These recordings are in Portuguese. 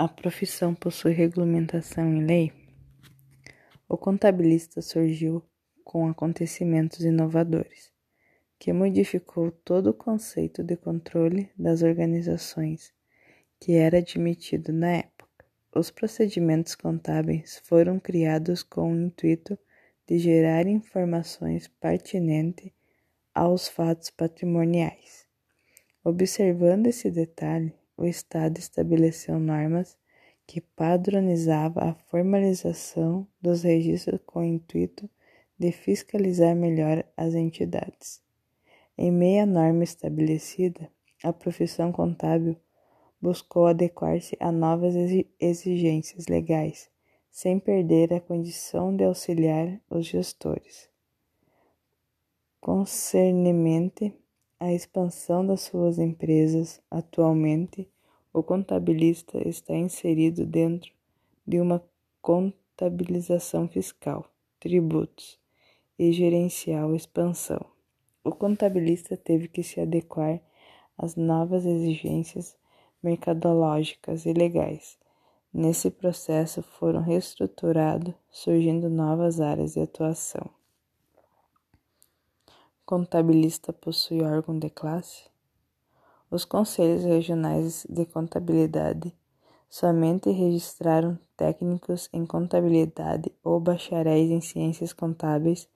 a profissão possui regulamentação em lei? O contabilista surgiu com acontecimentos inovadores, que modificou todo o conceito de controle das organizações que era admitido na época. Os procedimentos contábeis foram criados com o intuito de gerar informações pertinentes aos fatos patrimoniais. Observando esse detalhe, o Estado estabeleceu normas que padronizava a formalização dos registros com o intuito de fiscalizar melhor as entidades. Em meia norma estabelecida, a profissão contábil buscou adequar-se a novas exigências legais, sem perder a condição de auxiliar os gestores. Concernemente a expansão das suas empresas, atualmente, o contabilista está inserido dentro de uma contabilização fiscal, tributos e gerencial expansão. O contabilista teve que se adequar às novas exigências mercadológicas e legais. Nesse processo foram reestruturados, surgindo novas áreas de atuação contabilista possui órgão de classe? Os conselhos regionais de contabilidade somente registraram técnicos em contabilidade ou bacharéis em ciências contábeis,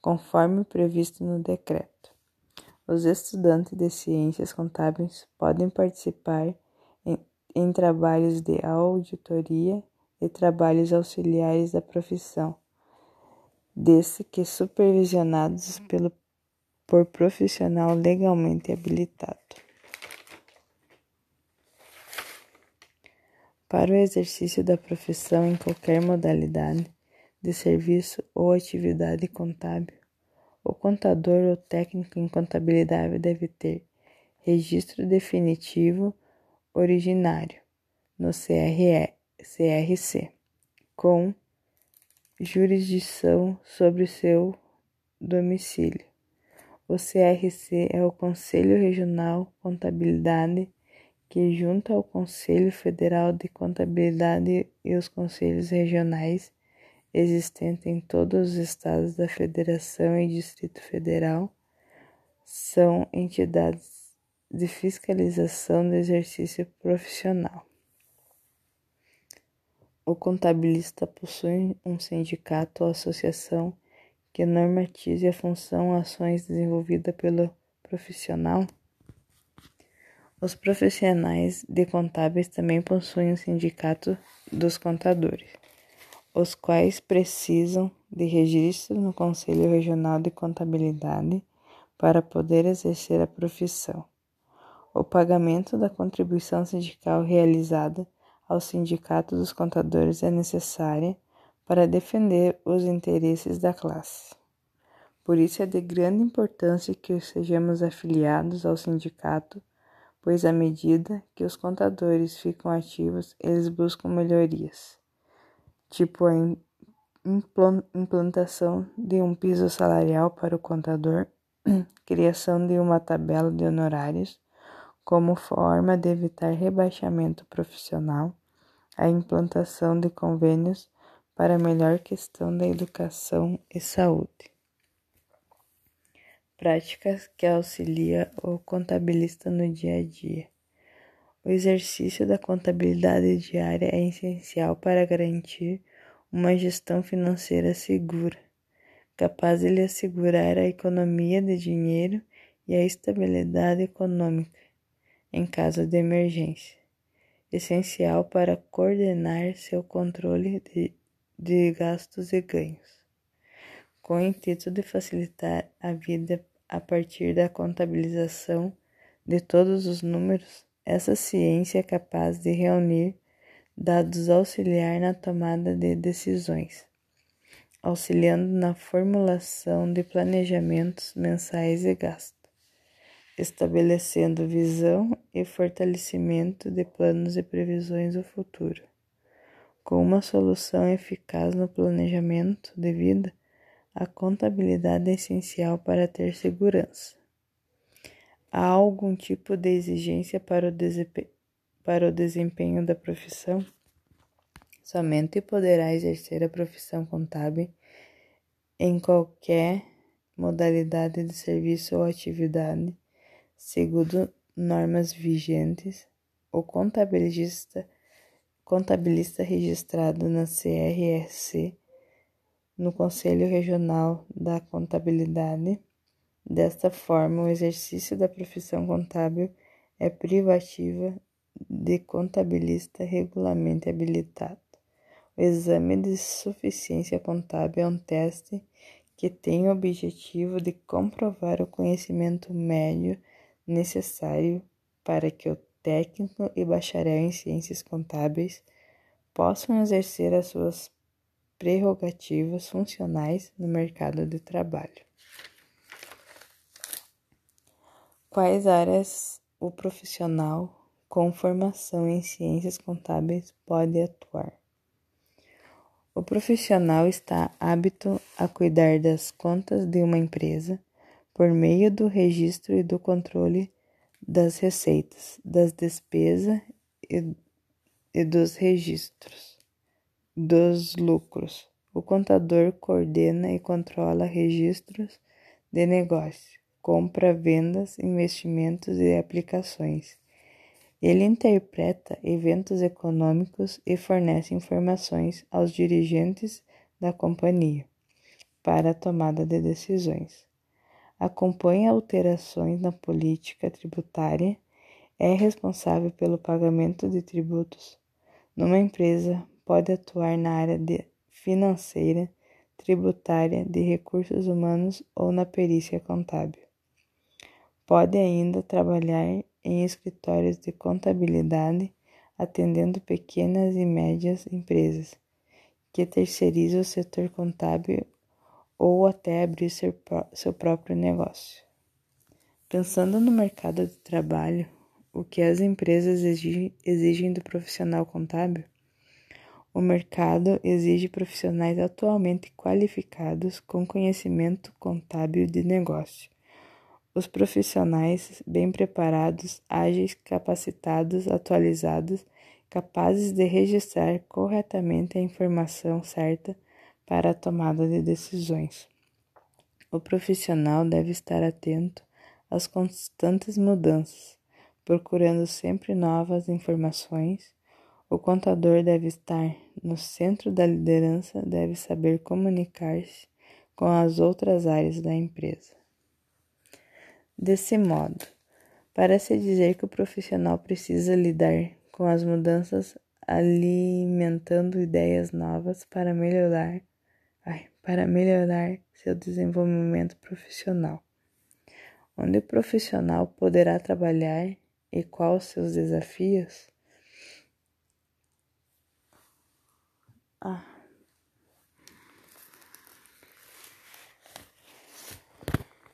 conforme previsto no decreto. Os estudantes de ciências contábeis podem participar em, em trabalhos de auditoria e trabalhos auxiliares da profissão, desde que supervisionados pelo por profissional legalmente habilitado. Para o exercício da profissão em qualquer modalidade de serviço ou atividade contábil, o contador ou técnico em contabilidade deve ter registro definitivo originário no CRE, CRC, com jurisdição sobre seu domicílio o CRC é o Conselho Regional Contabilidade, que junta ao Conselho Federal de Contabilidade e os conselhos regionais existentes em todos os estados da Federação e Distrito Federal, são entidades de fiscalização do exercício profissional. O contabilista possui um sindicato ou associação que normatize a função ações desenvolvida pelo profissional. Os profissionais de contábeis também possuem o sindicato dos contadores, os quais precisam de registro no Conselho Regional de Contabilidade para poder exercer a profissão. O pagamento da contribuição sindical realizada ao Sindicato dos Contadores é necessária para defender os interesses da classe. Por isso é de grande importância que sejamos afiliados ao sindicato, pois à medida que os contadores ficam ativos, eles buscam melhorias, tipo a implantação de um piso salarial para o contador, criação de uma tabela de honorários, como forma de evitar rebaixamento profissional, a implantação de convênios para a melhor questão da educação e saúde. Práticas que auxilia o contabilista no dia a dia. O exercício da contabilidade diária é essencial para garantir uma gestão financeira segura, capaz de lhe assegurar a economia de dinheiro e a estabilidade econômica em caso de emergência, essencial para coordenar seu controle de de gastos e ganhos, com o intuito de facilitar a vida a partir da contabilização de todos os números. Essa ciência é capaz de reunir dados auxiliar na tomada de decisões, auxiliando na formulação de planejamentos mensais e gastos, estabelecendo visão e fortalecimento de planos e previsões do futuro com uma solução eficaz no planejamento de vida, a contabilidade é essencial para ter segurança. Há algum tipo de exigência para o para o desempenho da profissão, somente poderá exercer a profissão contábil em qualquer modalidade de serviço ou atividade, segundo normas vigentes, o contabilista, contabilista registrado na CRSC, no Conselho Regional da Contabilidade. Desta forma, o exercício da profissão contábil é privativa de contabilista regularmente habilitado. O exame de suficiência contábil é um teste que tem o objetivo de comprovar o conhecimento médio necessário para que o técnico e bacharel em ciências contábeis possam exercer as suas prerrogativas funcionais no mercado de trabalho. Quais áreas o profissional com formação em ciências contábeis pode atuar? O profissional está apto a cuidar das contas de uma empresa por meio do registro e do controle das receitas, das despesas e, e dos registros dos lucros. O contador coordena e controla registros de negócio, compra, vendas, investimentos e aplicações. Ele interpreta eventos econômicos e fornece informações aos dirigentes da companhia para a tomada de decisões. Acompanha alterações na política tributária, é responsável pelo pagamento de tributos. Numa empresa, pode atuar na área financeira, tributária, de recursos humanos ou na perícia contábil. Pode ainda trabalhar em escritórios de contabilidade, atendendo pequenas e médias empresas que terceirizam o setor contábil ou até abrir seu, seu próprio negócio. Pensando no mercado de trabalho, o que as empresas exigem do profissional contábil? O mercado exige profissionais atualmente qualificados com conhecimento contábil de negócio os profissionais bem preparados, ágeis, capacitados, atualizados, capazes de registrar corretamente a informação certa para a tomada de decisões. O profissional deve estar atento às constantes mudanças, procurando sempre novas informações. O contador deve estar no centro da liderança, deve saber comunicar-se com as outras áreas da empresa. Desse modo, parece dizer que o profissional precisa lidar com as mudanças alimentando ideias novas para melhorar, para melhorar seu desenvolvimento profissional. Onde o profissional poderá trabalhar e quais seus desafios? Ah.